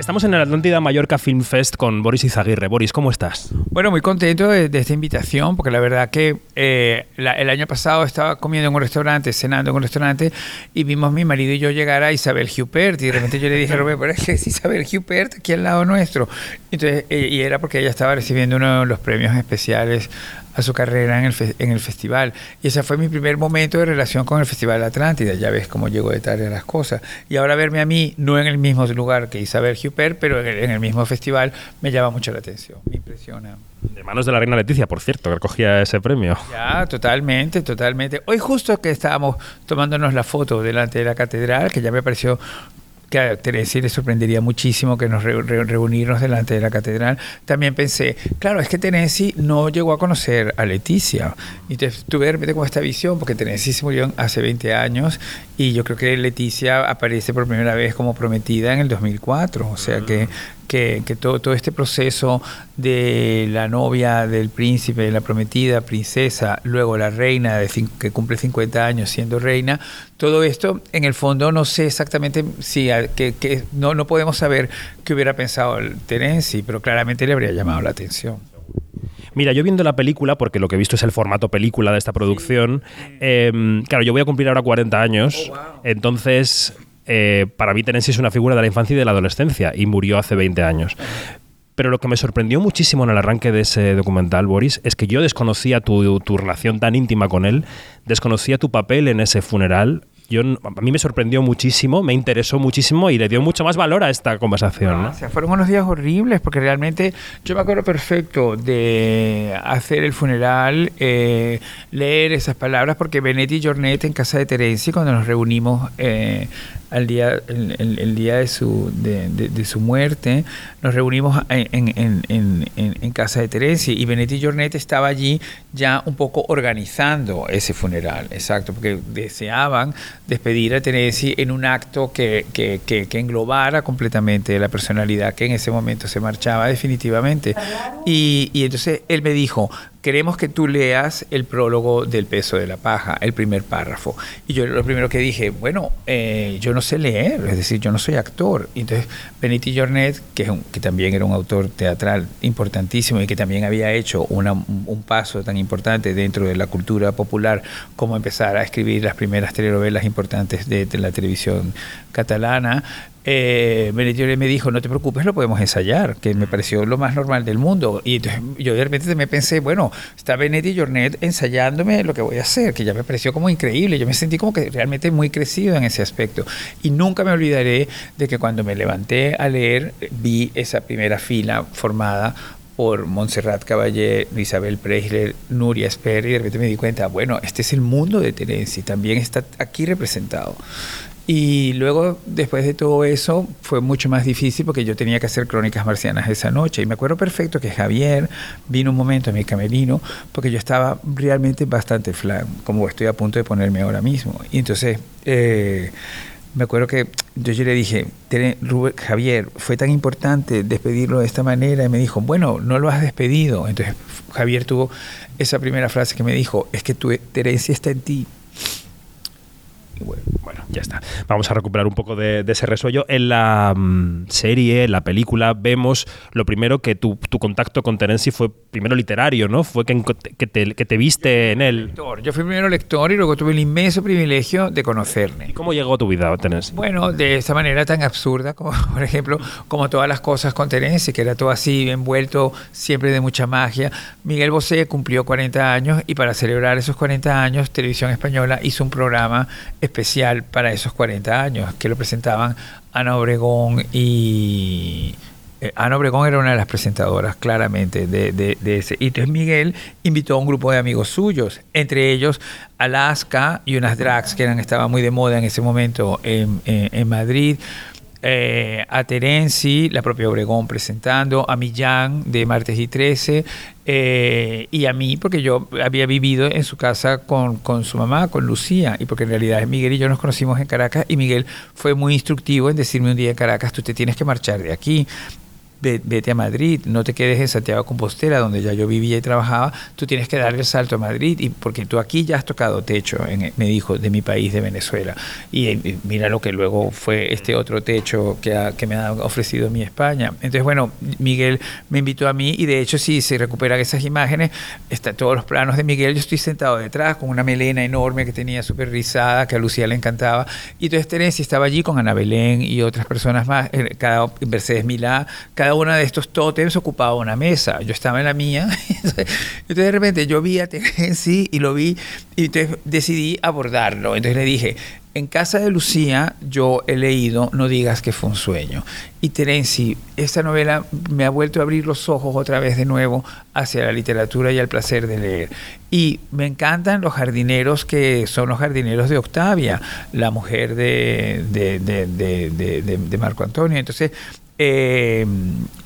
Estamos en el Atlántida Mallorca Film Fest con Boris Izaguirre. Boris, ¿cómo estás? Bueno, muy contento de, de esta invitación, porque la verdad que eh, la- el año pasado estaba comiendo en un restaurante, cenando en un restaurante, y vimos mi marido y yo llegar a Isabel Huppert, y de repente yo le dije, Rubén, pero es que es Isabel Huppert aquí al lado nuestro. Entonces, eh, y era porque ella estaba recibiendo uno de los premios especiales a su carrera en el, fe- en el festival. Y ese fue mi primer momento de relación con el Festival Atlántida. Ya ves cómo llegó de tarde a las cosas. Y ahora verme a mí, no en el mismo lugar que Isabel Huppert, pero en el, en el mismo festival, me llama mucho la atención, me impresiona. De manos de la reina Leticia, por cierto, que recogía ese premio. Ya, totalmente, totalmente. Hoy justo que estábamos tomándonos la foto delante de la catedral, que ya me pareció que a le sorprendería muchísimo que nos re- re- reunirnos delante de la catedral. También pensé, claro, es que Tenesi no llegó a conocer a Leticia. Y tuve de repente como esta visión, porque Tenesi se murió hace 20 años y yo creo que Leticia aparece por primera vez como prometida en el 2004. O sea que, que, que todo, este proceso de la novia, del príncipe, la prometida, princesa, luego la reina de que cumple 50 años siendo reina, todo esto en el fondo no sé exactamente si que, que no, no podemos saber qué hubiera pensado el Terenzi, pero claramente le habría llamado la atención. Mira, yo viendo la película, porque lo que he visto es el formato película de esta producción, eh, claro, yo voy a cumplir ahora 40 años, entonces eh, para mí Tenensi es una figura de la infancia y de la adolescencia y murió hace 20 años. Pero lo que me sorprendió muchísimo en el arranque de ese documental, Boris, es que yo desconocía tu, tu relación tan íntima con él, desconocía tu papel en ese funeral. Yo, a mí me sorprendió muchísimo, me interesó muchísimo y le dio mucho más valor a esta conversación. ¿no? O sea, fueron unos días horribles porque realmente yo me acuerdo perfecto de hacer el funeral, eh, leer esas palabras, porque Benetti y Jornet en casa de Terenzi, cuando nos reunimos eh, al día, el, el- el día de su, de, de- de su muerte, nos reunimos en, en- en- en- casa de Terenzi y Benetti Jornet estaba allí ya un poco organizando ese funeral, exacto, porque deseaban despedir a Terenzi en un acto que, que, que- englobara completamente la personalidad que en ese momento se marchaba definitivamente. Y, y entonces él me dijo, queremos que tú leas el prólogo del peso de la paja, el primer párrafo. Y yo lo primero que dije, bueno, eh, yo no sé leer, es decir, yo no soy actor. Y entonces Beniti Jornet, que, es un- que también era un autor teatral importantísimo y que también había hecho un paso tan importante dentro de la cultura popular como empezar a escribir las primeras telenovelas importantes de la televisión catalana, eh, me dijo, no te preocupes, lo podemos ensayar, que me pareció lo más normal del mundo. Y entonces yo de repente me pensé, bueno, está Benetti Jornet ensayándome lo que voy a hacer, que ya me pareció como increíble. Yo me sentí como que realmente muy crecido en ese aspecto. Y nunca me olvidaré de que cuando me levanté a leer, vi esa primera fila formada por Montserrat Caballé, Isabel Preisler, Nuria Esper, y de repente me di cuenta, bueno, este es el mundo de Terenzi, también está aquí representado. Y luego, después de todo eso, fue mucho más difícil porque yo tenía que hacer crónicas marcianas esa noche. Y me acuerdo perfecto que Javier vino un momento a mi camerino porque yo estaba realmente bastante flan, como estoy a punto de ponerme ahora mismo. Y entonces, eh, me acuerdo que yo, le dije, "Tere- Rubén- Javier, fue tan importante despedirlo de esta manera. Y me dijo, bueno, no lo has despedido. Entonces, Javier tuvo esa primera frase que me dijo, es que tu Terencia está en ti. Bueno, bueno, ya está. Vamos a recuperar un poco de, de ese resuello. En la mm, serie, en la película, vemos lo primero que tu, tu contacto con Terenzi fue primero literario, ¿no? Fue que, que, te, que te viste en él. lector. Yo fui primero lector y luego tuve el inmenso privilegio de conocerle. ¿Y cómo llegó a tu vida, Terenzi? Bueno, de esa manera tan absurda, como por ejemplo, como todas las cosas con Terenzi, que era todo así, envuelto siempre de mucha magia. Miguel Bosé cumplió 40 años y para celebrar esos 40 años, Televisión Española hizo un programa especial para esos 40 años, que lo presentaban Ana Obregón y... eh, Ana Obregón era una de las presentadoras, claramente, de, de- ese. Y entonces Miguel invitó a un grupo de amigos suyos, entre ellos Alaska y unas drags que eran, estaban muy de moda en ese momento en, en- en Madrid. Eh, a Terenzi, la propia Obregón presentando, a Millán de Martes y 13, eh, y a mí, porque yo había vivido en su casa con, con su mamá, con Lucía, y porque en realidad Miguel y yo nos conocimos en Caracas, y Miguel fue muy instructivo en decirme un día en Caracas, tú te tienes que marchar de aquí vete a Madrid, no te quedes en Santiago Compostela, donde ya yo vivía y trabajaba, tú tienes que darle el salto a Madrid, y porque tú aquí ya has tocado techo, en- me dijo, de mi país, de Venezuela. Y, eh, mira lo que luego fue este otro techo que, me ha ofrecido mi España. Entonces, bueno, Miguel me invitó a mí, y de hecho, si se recuperan esas imágenes, están todos los planos de Miguel, yo estoy sentado detrás con una melena enorme que tenía súper rizada, que a Lucía le encantaba, y entonces Terencia estaba allí con Ana Belén y otras personas más, cada Mercedes Milá, cada una de estos tótems ocupaba una mesa. Yo estaba en la mía. Entonces, de repente yo vi a Terenzi y lo vi y entonces decidí abordarlo. Entonces le dije, en casa de Lucía yo he leído No digas que fue un sueño. Y Terenzi, esta novela me ha vuelto a abrir los ojos otra vez de nuevo hacia la literatura y al placer de leer. Y me encantan los jardineros que son los jardineros de Octavia, la mujer de- de- de- de Marco Antonio. Entonces, eh,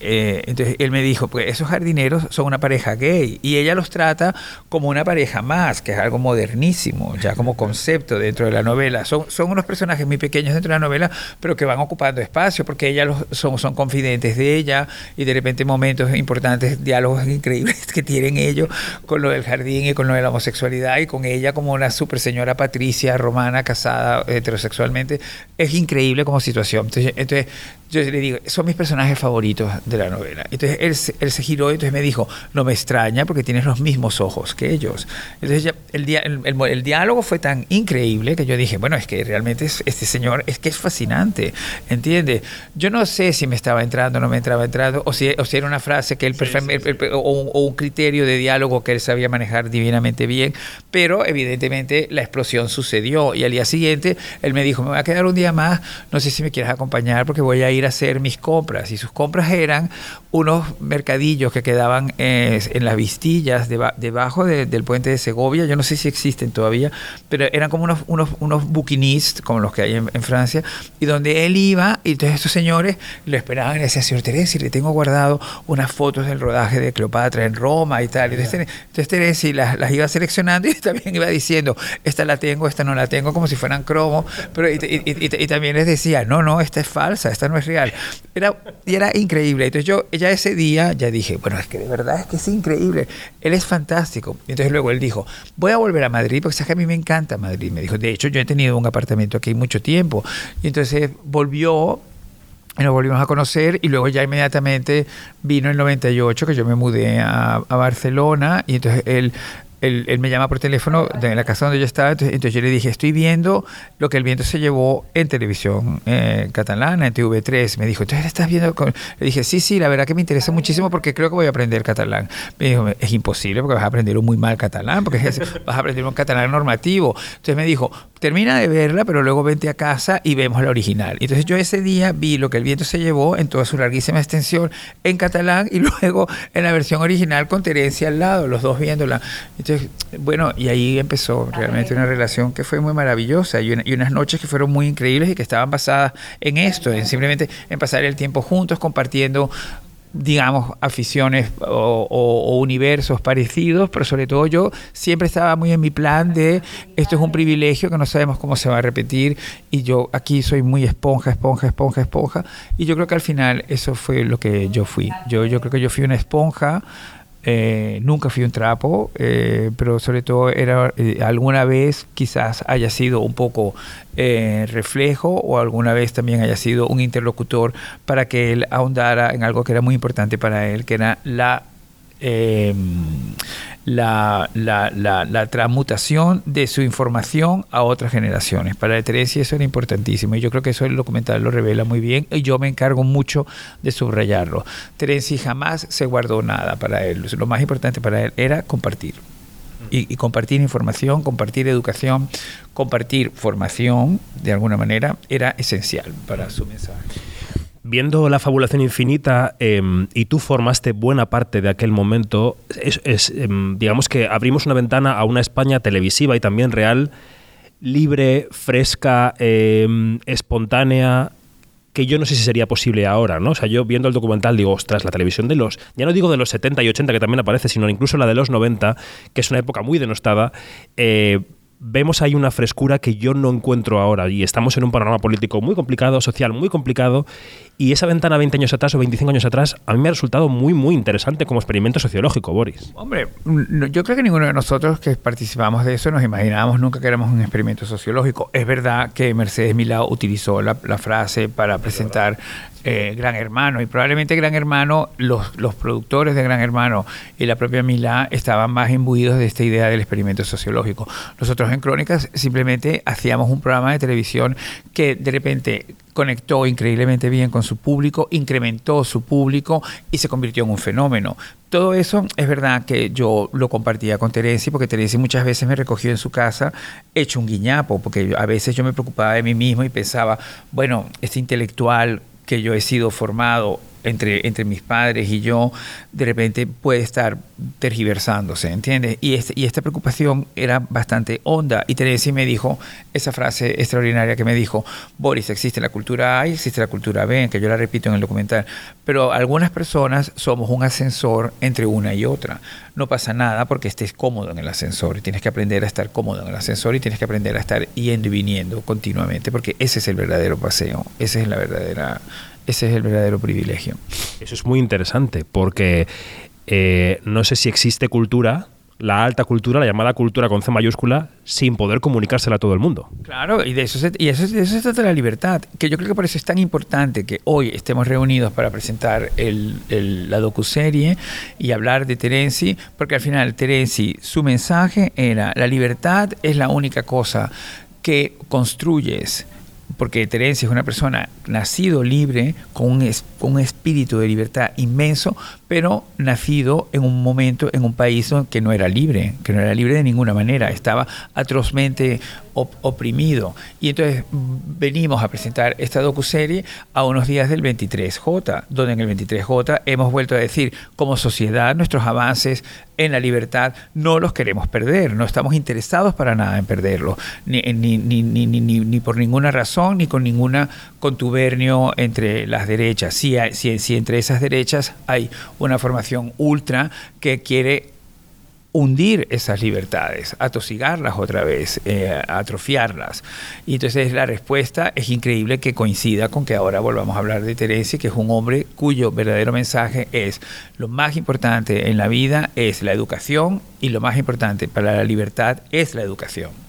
eh, entonces él me dijo, pues esos jardineros son una pareja gay y ella los trata como una pareja más, que es algo modernísimo, ya como concepto dentro de la novela. Son, son unos personajes muy pequeños dentro de la novela, pero que van ocupando espacio porque ella los, son, son confidentes de ella y de repente momentos importantes, diálogos increíbles que tienen ellos con lo del jardín y con lo de la homosexualidad y con ella como una super señora Patricia romana casada heterosexualmente. Es increíble como situación. Entonces, entonces yo le digo, son mis personajes favoritos de la novela. Entonces él, se- él se giró y entonces me dijo, no me extraña porque tienes los mismos ojos que ellos. Entonces ya el, dia- el, el- el diálogo fue tan increíble que yo dije, bueno, es que realmente es- este señor es que es fascinante, ¿entiendes? Yo no sé si me estaba entrando o no me entraba entrando, o si, o si era una frase que él, perfecta- el- el- o, un, o un criterio de diálogo que él sabía manejar divinamente bien, pero evidentemente la explosión sucedió y al día siguiente él me dijo, me voy a quedar un día más, no sé si me quieres acompañar porque voy a ir a hacer mis compras. Y sus compras eran unos mercadillos que quedaban eh, en las vistillas deba- debajo de- del puente de Segovia, yo no sé si existen todavía, pero eran como unos, unos, unos bouquinistes, como los que hay en, en Francia, y donde él iba, y entonces estos señores lo esperaban y le decían, señor Teresi, le tengo guardado unas fotos del rodaje de Cleopatra en Roma y tal. Entonces, entonces Teresi las, las iba seleccionando y también iba diciendo, esta la tengo, esta no la tengo, como si fueran cromo, pero y, y- y- y también les decía, no, no, esta es falsa, esta no es real. Era, y era increíble. Entonces yo ya ese día ya dije, bueno, es que de verdad es que es increíble. Él es fantástico. Y entonces luego él dijo, voy a volver a Madrid porque sabes que a mí me encanta Madrid. Me dijo, de hecho yo he tenido un apartamento aquí mucho tiempo. Y entonces volvió y nos volvimos a conocer y luego ya inmediatamente vino el 98 que yo me mudé a, a Barcelona y entonces él, él, me llama por teléfono de la casa donde yo estaba, entonces, entonces yo le dije, estoy viendo lo que el viento se llevó en televisión eh, catalana, en TV3. Me dijo, entonces estás viendo... con-?" Le dije, sí, sí, la verdad que me interesa muchísimo porque creo que voy a aprender catalán. Me dijo, es imposible porque vas a aprender un muy mal catalán, porque vas a aprender un catalán normativo. Entonces me dijo, termina de verla, pero luego vente a casa y vemos la original. Entonces yo ese día vi lo que el viento se llevó en toda su larguísima extensión en catalán y luego en la versión original con Terencia al lado, los dos viéndola. Entonces, bueno, y ahí empezó realmente una relación que fue muy maravillosa y, una- y unas noches que fueron muy increíbles y que estaban basadas en esto, en simplemente en pasar el tiempo juntos, compartiendo digamos, aficiones o, o- o universos parecidos, pero sobre todo yo siempre estaba muy en mi plan de esto es un privilegio que no sabemos cómo se va a repetir y yo aquí soy muy esponja, esponja, esponja, esponja y yo creo que al final eso fue lo que yo fui. Yo, yo creo que yo fui una esponja. Eh, nunca fui un trapo, eh, pero sobre todo era eh, alguna vez quizás haya sido un poco eh, reflejo o alguna vez también haya sido un interlocutor para que él ahondara en algo que era muy importante para él, que era la eh, la, la, la, la transmutación de su información a otras generaciones. Para Teresia eso era importantísimo y yo creo que eso el documental lo revela muy bien y yo me encargo mucho de subrayarlo. Teresia jamás se guardó nada para él. Lo más importante para él era compartir. Y, y compartir información, compartir educación, compartir formación, de alguna manera, era esencial para su mensaje. Viendo la fabulación infinita eh, y tú formaste buena parte de aquel momento, eh, digamos que abrimos una ventana a una España televisiva y también real, libre, fresca, eh, espontánea, que yo no sé si sería posible ahora, ¿no? O sea, yo viendo el documental digo, ostras, la televisión de los, ya no digo de los 70 y 80 que también aparece, sino incluso la de los 90, que es una época muy denostada, eh, vemos ahí una frescura que yo no encuentro ahora y estamos en un panorama político muy complicado, social muy complicado y esa ventana 20 años atrás o 25 años atrás a mí me ha resultado muy muy interesante como experimento sociológico, Boris. Hombre, yo creo que ninguno de nosotros que participamos de eso nos imaginábamos nunca que éramos un experimento sociológico. Es verdad que Mercedes Milao utilizó la frase para presentar eh, Gran Hermano y probablemente Gran Hermano, los, los productores de Gran Hermano y la propia Milá estaban más imbuidos de esta idea del experimento sociológico. Nosotros en Crónicas simplemente hacíamos un programa de televisión que de repente conectó increíblemente bien con su público, incrementó su público y se convirtió en un fenómeno. Todo eso es verdad que yo lo compartía con Teresi, porque Teresi muchas veces me recogió en su casa hecho un guiñapo, porque a veces yo me preocupaba de mí mismo y pensaba, bueno, este intelectual que yo he sido formado entre, entre mis padres y yo, de repente puede estar tergiversándose, ¿entiendes? Y, este, y esta preocupación era bastante honda. Y Teresa me dijo esa frase extraordinaria que me dijo, Boris, existe la cultura A y existe la cultura B, que yo la repito en el documental, pero algunas personas somos un ascensor entre una y otra. No pasa nada porque estés cómodo en el ascensor y tienes que aprender a estar cómodo en el ascensor y tienes que aprender a estar yendo y viniendo continuamente, porque ese es el verdadero paseo, ese es la verdadera, ese es el verdadero privilegio. Eso es muy interesante porque eh, no sé si existe cultura, la alta cultura, la llamada cultura con C mayúscula, sin poder comunicársela a todo el mundo. Claro, y de eso se, y eso, de eso se trata la libertad, que yo creo que por eso es tan importante que hoy estemos reunidos para presentar el, el, la docuserie y hablar de Terenzi, porque al final Terenzi, su mensaje era, la libertad es la única cosa que construyes porque Terenzi es una persona nacido libre, con un, espíritu de libertad inmenso, pero nacido en un momento, en un país que no era libre, que no era libre de ninguna manera, estaba atrozmente op oprimido. Y entonces venimos a presentar esta docuserie a unos días del 23J, donde en el 23J hemos vuelto a decir, como sociedad, nuestros avances en la libertad no los queremos perder, no estamos interesados para nada en perderlos, ni, ni por ninguna razón, ni con ninguna contubernio entre las derechas. Si, hay, si, si entre esas derechas hay una formación ultra que quiere hundir esas libertades, atosigarlas otra vez, eh, atrofiarlas. Y entonces la respuesta es increíble que coincida con que ahora volvamos a hablar de Teresa, que es un hombre cuyo verdadero mensaje es lo más importante en la vida es la educación y lo más importante para la libertad es la educación.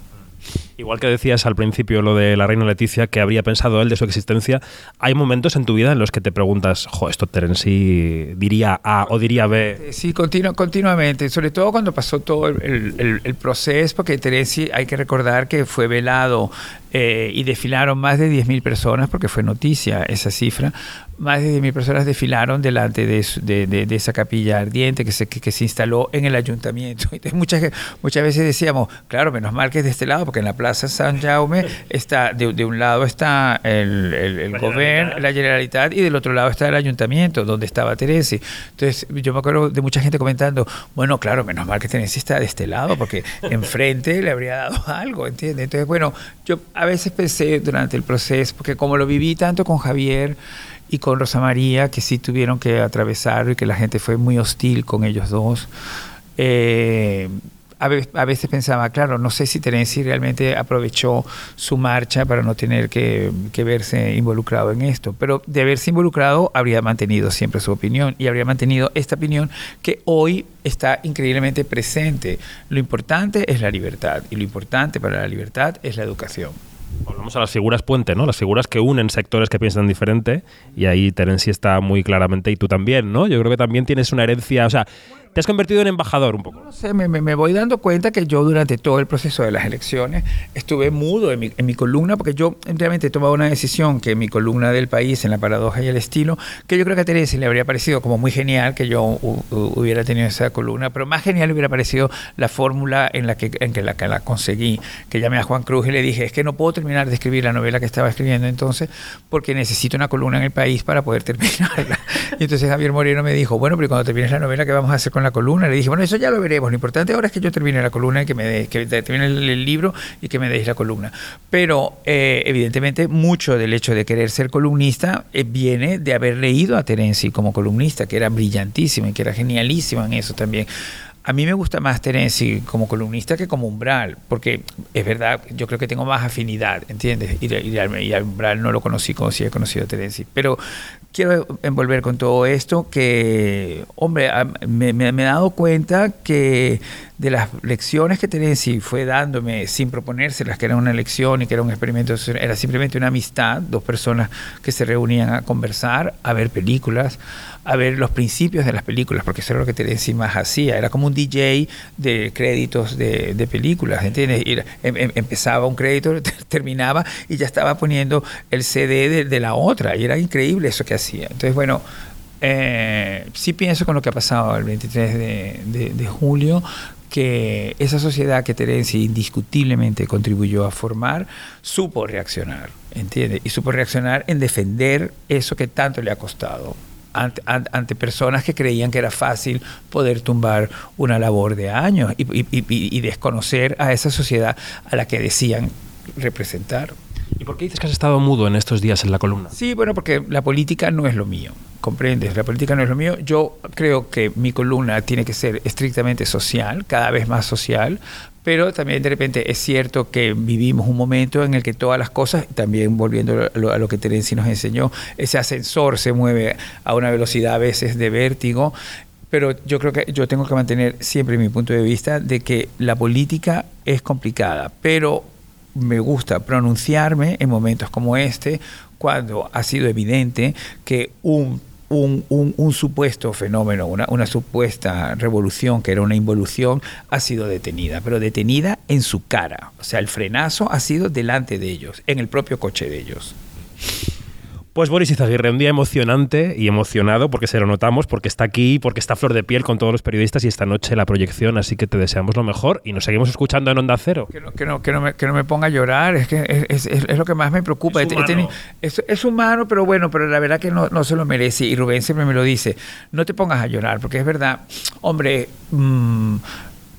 Igual que decías al principio lo de la reina Leticia, que habría pensado él de su existencia, hay momentos en tu vida en los que te preguntas, jo, esto Terenzi diría A o diría B. Sí, continu continuamente, sobre todo cuando pasó todo el, proceso, porque Terenzi hay que recordar que fue velado eh, y desfilaron más de 10.000 personas, porque fue noticia esa cifra, más de 10.000 personas desfilaron delante de, de, de, de, esa capilla ardiente que se, que, que se instaló en el ayuntamiento. Entonces, muchas, muchas veces decíamos, claro, menos mal que es de este lado, porque en la Plaza San Jaume está, de, un lado está el, el, el gobierno, la Generalitat, y del otro lado está el ayuntamiento, donde estaba Teresi. Entonces, yo me acuerdo de mucha gente comentando, bueno, claro, menos mal que Teresi está de este lado, porque enfrente le habría dado algo, ¿entiendes? Entonces, bueno, yo a veces pensé durante el proceso, porque como lo viví tanto con Javier, y con Rosa María, que sí tuvieron que atravesar y que la gente fue muy hostil con ellos dos. Eh, a, veces, pensaba, claro, no sé si Terenzi realmente aprovechó su marcha para no tener que, que, verse involucrado en esto, pero de haberse involucrado habría mantenido siempre su opinión y habría mantenido esta opinión que hoy está increíblemente presente. Lo importante es la libertad y lo importante para la libertad es la educación. Volvemos a las figuras puente, ¿no? Las figuras que unen sectores que piensan diferente y ahí Terenzi está muy claramente y tú también, ¿no? Yo creo que también tienes una herencia, o sea, te has convertido en embajador un poco. No sé, me, me, voy dando cuenta que yo durante todo el proceso de las elecciones estuve mudo en mi, en mi, columna porque yo realmente he tomado una decisión que mi columna del país, en la paradoja y el estilo, que yo creo que a Teresa le habría parecido como muy genial que yo u, u, hubiera tenido esa columna, pero más genial hubiera parecido la fórmula en la que, en que la, que la conseguí, que llamé a Juan Cruz y le dije, es que no puedo terminar de escribir la novela que estaba escribiendo entonces porque necesito una columna en el país para poder terminarla. Y entonces Javier Moreno me dijo, bueno, pero cuando termines la novela, ¿qué vamos a hacer con la columna? Le dije, bueno, eso ya lo veremos. Lo importante ahora es que yo termine la columna y que me de, que termine el, el, libro y que me deis la columna. Pero eh, evidentemente mucho del hecho de querer ser columnista eh, viene de haber leído a Terenzi como columnista, que era brillantísima y que era genialísima en eso también. A mí me gusta más Terenzi como columnista que como Umbral, porque es verdad, yo creo que tengo más afinidad, ¿entiendes? Y, y, y a Umbral no lo conocí como si he conocido a Terenzi. Pero quiero envolver con todo esto que, hombre, me, me, he dado cuenta que de las lecciones que Terenzi fue dándome sin proponérselas, que era una lección y que era un experimento, era simplemente una amistad, dos personas que se reunían a conversar, a ver películas, a ver los principios de las películas, porque eso era lo que Terenzi más hacía, era como un DJ de créditos de, de películas, ¿entiendes? Em, em, empezaba un crédito, terminaba y ya estaba poniendo el CD de, de la otra, y era increíble eso que hacía. Entonces, bueno, eh, sí pienso con lo que ha pasado el 23 de, de, julio, que esa sociedad que Terenzi indiscutiblemente contribuyó a formar, supo reaccionar, ¿entiende? Y supo reaccionar en defender eso que tanto le ha costado ante, an- ante personas que creían que era fácil poder tumbar una labor de años y, y- y- y desconocer a esa sociedad a la que decían representar. ¿Y por qué dices que has estado mudo en estos días en la columna? Sí, bueno, porque la política no es lo mío, ¿comprendes? La política no es lo mío. Yo creo que mi columna tiene que ser estrictamente social, cada vez más social, pero también de repente es cierto que vivimos un momento en el que todas las cosas, también volviendo a lo, que Terenzi nos enseñó, ese ascensor se mueve a una velocidad a veces de vértigo. Pero yo creo que yo tengo que mantener siempre mi punto de vista de que la política es complicada, pero me gusta pronunciarme en momentos como este, cuando ha sido evidente que un, un, un- supuesto fenómeno, una, una supuesta revolución, que era una involución, ha sido detenida, pero detenida en su cara. O sea, el frenazo ha sido delante de ellos, en el propio coche de ellos. Pues Boris Izaguirre, un día emocionante y emocionado porque se lo notamos, porque está aquí, porque está a flor de piel con todos los periodistas y esta noche la proyección, así que te deseamos lo mejor y nos seguimos escuchando en Onda Cero. Que no, que no, que no, me, que no me ponga a llorar, es que es, es- es- lo que más me preocupa. Es humano. Es, es humano, pero bueno, pero la verdad que no, no se lo merece. Y Rubén siempre me lo dice, no te pongas a llorar, porque es verdad, hombre, mm,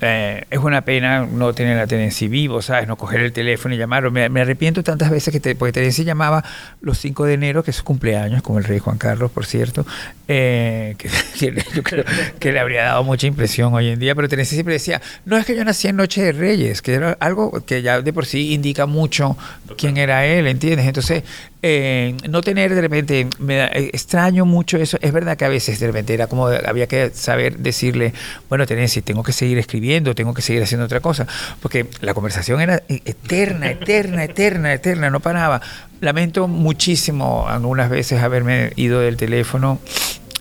eh, es una pena no tener a Terenci vivo, ¿sabes? No coger el teléfono y llamarlo. Me, me arrepiento tantas veces que te, porque Terenci llamaba los 5 de enero, que es su cumpleaños, como el rey Juan Carlos, por cierto, eh, que, que yo creo que le habría dado mucha impresión hoy en día, pero Terenci siempre decía, no es que yo nací en Noche de Reyes, que era algo que ya de por sí indica mucho quién era él, ¿entiendes? Entonces, eh, no tener de repente, me eh, extraño mucho eso, es verdad que a veces de repente era como, había que saber decirle, bueno, Terenci, tengo que seguir escribiendo, tengo que seguir haciendo otra cosa, porque la conversación era e- eterna, eterna, eterna, eterna, no paraba. Lamento muchísimo algunas veces haberme ido del teléfono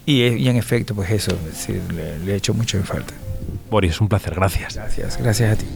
y, eh, y en efecto, pues eso, sí, le, le he hecho mucho en falta. Boris, un placer, gracias. Gracias, gracias a ti.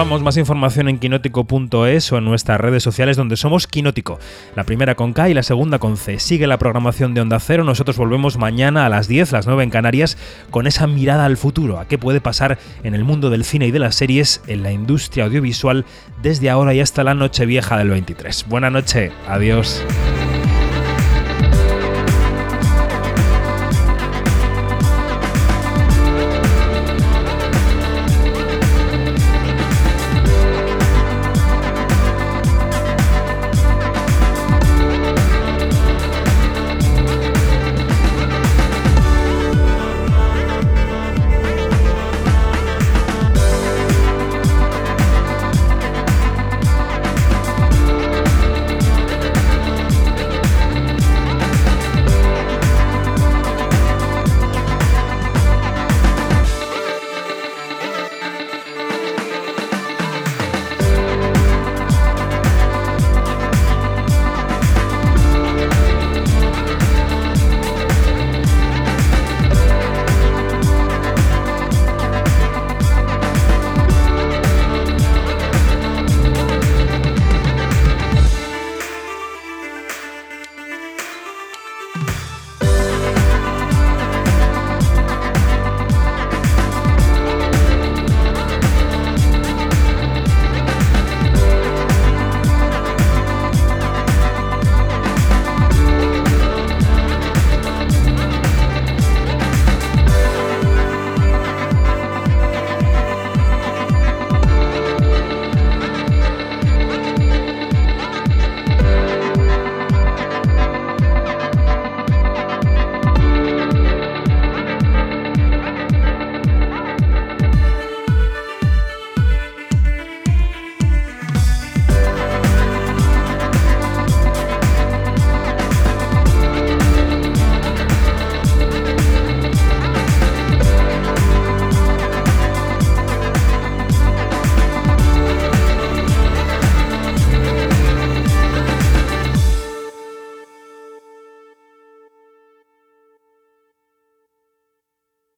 Vamos, más información en quinótico.es o en nuestras redes sociales donde somos Quinótico. La primera con K y la segunda con C. Sigue la programación de Onda Cero. Nosotros volvemos mañana a las 10, las 9 en Canarias, con esa mirada al futuro, a qué puede pasar en el mundo del cine y de las series, en la industria audiovisual, desde ahora y hasta la noche vieja del 23. Buena noche, adiós.